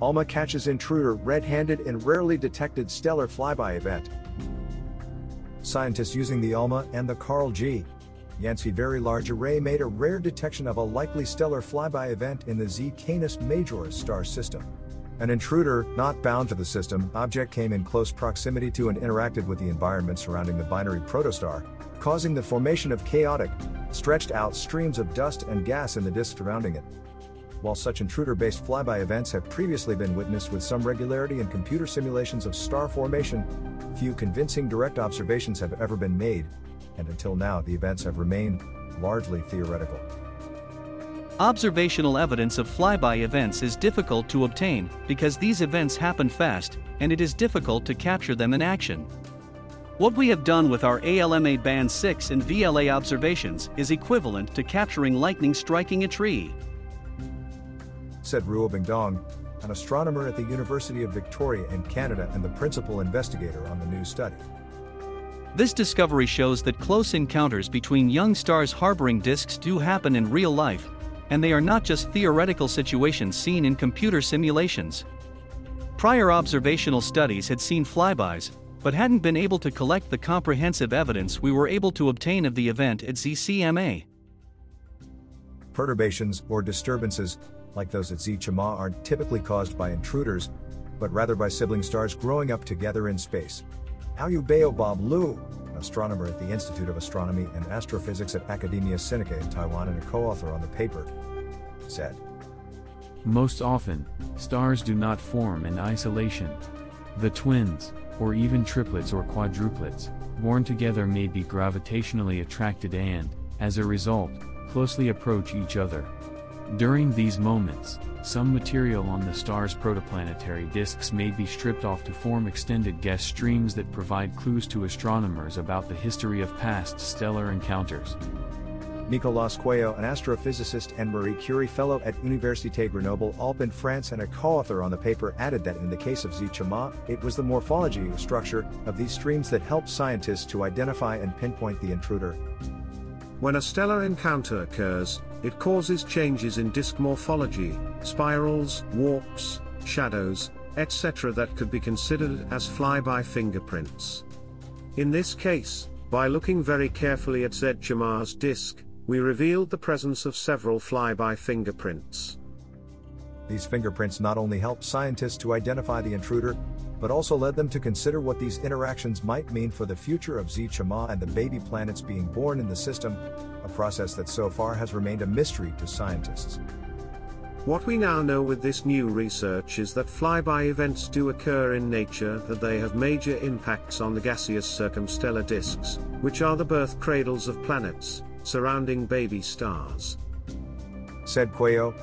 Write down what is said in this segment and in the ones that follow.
ALMA catches intruder red-handed in rarely detected stellar flyby event. Scientists using the ALMA and the Karl G. Jansky Very Large Array made a rare detection of a likely stellar flyby event in the Z Canis Majoris star system. An intruder, not bound to the system, object came in close proximity to and interacted with the environment surrounding the binary protostar, causing the formation of chaotic, stretched out streams of dust and gas in the disk surrounding it. While such intruder based flyby events have previously been witnessed with some regularity in computer simulations of star formation, few convincing direct observations have ever been made, and until now the events have remained largely theoretical. Observational evidence of flyby events is difficult to obtain because these events happen fast, and it is difficult to capture them in action. What we have done with our ALMA Band 6 and VLA observations is equivalent to capturing lightning striking a tree. Said Ruobing Dong, an astronomer at the University of Victoria in Canada and the principal investigator on the new study. This discovery shows that close encounters between young stars harboring disks do happen in real life, and they are not just theoretical situations seen in computer simulations. Prior observational studies had seen flybys, but hadn't been able to collect the comprehensive evidence we were able to obtain of the event at ZCMA. Perturbations or disturbances, like those at Z CMa, aren't typically caused by intruders, but rather by sibling stars growing up together in space. Hauyu Baobab Liu, an astronomer at the Institute of Astronomy and Astrophysics at Academia Sinica in Taiwan and a co-author on the paper, said. Most often, stars do not form in isolation. The twins, or even triplets or quadruplets, born together may be gravitationally attracted and, as a result, closely approach each other. During these moments, some material on the star's protoplanetary disks may be stripped off to form extended gas streams that provide clues to astronomers about the history of past stellar encounters. Nicolas Cuello, an astrophysicist and Marie Curie Fellow at Université Grenoble Alpes in France and a co-author on the paper added that in the case of Z CMa, it was the morphology or structure of these streams that helped scientists to identify and pinpoint the intruder. When a stellar encounter occurs, it causes changes in disk morphology, spirals, warps, shadows, etc. that could be considered as flyby fingerprints. In this case, by looking very carefully at Z CMa's disk, we revealed the presence of several flyby fingerprints. These fingerprints not only help scientists to identify the intruder, but also led them to consider what these interactions might mean for the future of Z CMa and the baby planets being born in the system, a process that so far has remained a mystery to scientists. What we now know with this new research is that flyby events do occur in nature, that they have major impacts on the gaseous circumstellar disks, which are the birth cradles of planets, surrounding baby stars. Said Cuello.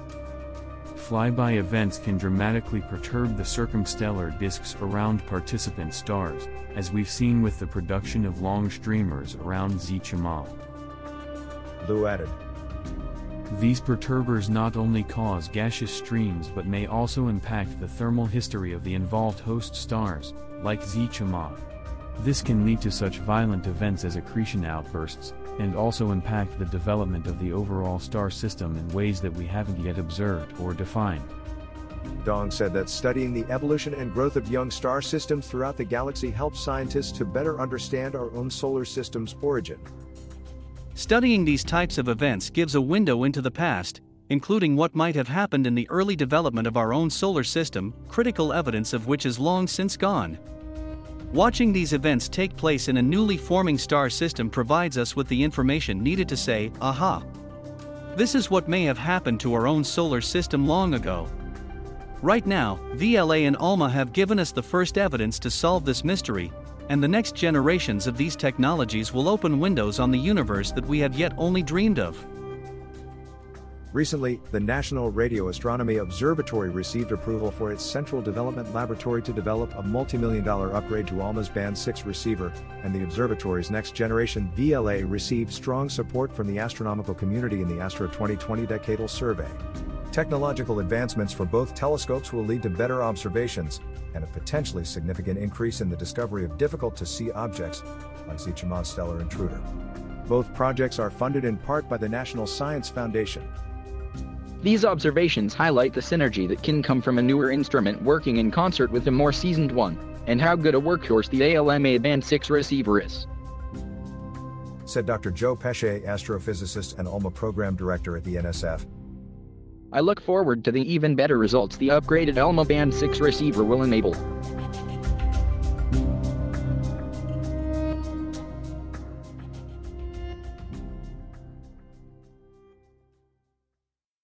Flyby events can dramatically perturb the circumstellar disks around participant stars, as we've seen with the production of long streamers around Z Chamal. Liu added. These perturbers not only cause gaseous streams but may also impact the thermal history of the involved host stars, like Z CMa. This can lead to such violent events as accretion outbursts, and also impact the development of the overall star system in ways that we haven't yet observed or defined. Dong said that studying the evolution and growth of young star systems throughout the galaxy helps scientists to better understand our own solar system's origin. Studying these types of events gives a window into the past, including what might have happened in the early development of our own solar system, critical evidence of which is long since gone. Watching these events take place in a newly forming star system provides us with the information needed to say, aha. This is what may have happened to our own solar system long ago. Right now, VLA and ALMA have given us the first evidence to solve this mystery, and the next generations of these technologies will open windows on the universe that we have yet only dreamed of. Recently, the National Radio Astronomy Observatory received approval for its Central Development Laboratory to develop a multi-million dollar upgrade to ALMA's Band 6 receiver, and the observatory's next generation VLA received strong support from the astronomical community in the Astro 2020 Decadal Survey. Technological advancements for both telescopes will lead to better observations, and a potentially significant increase in the discovery of difficult to see objects, like Z CMa's stellar intruder. Both projects are funded in part by the National Science Foundation. These observations highlight the synergy that can come from a newer instrument working in concert with a more seasoned one, and how good a workhorse the ALMA Band 6 receiver is. Said Dr. Joe Pesce, astrophysicist and ALMA program director at the NSF. I look forward to the even better results the upgraded ALMA Band 6 receiver will enable.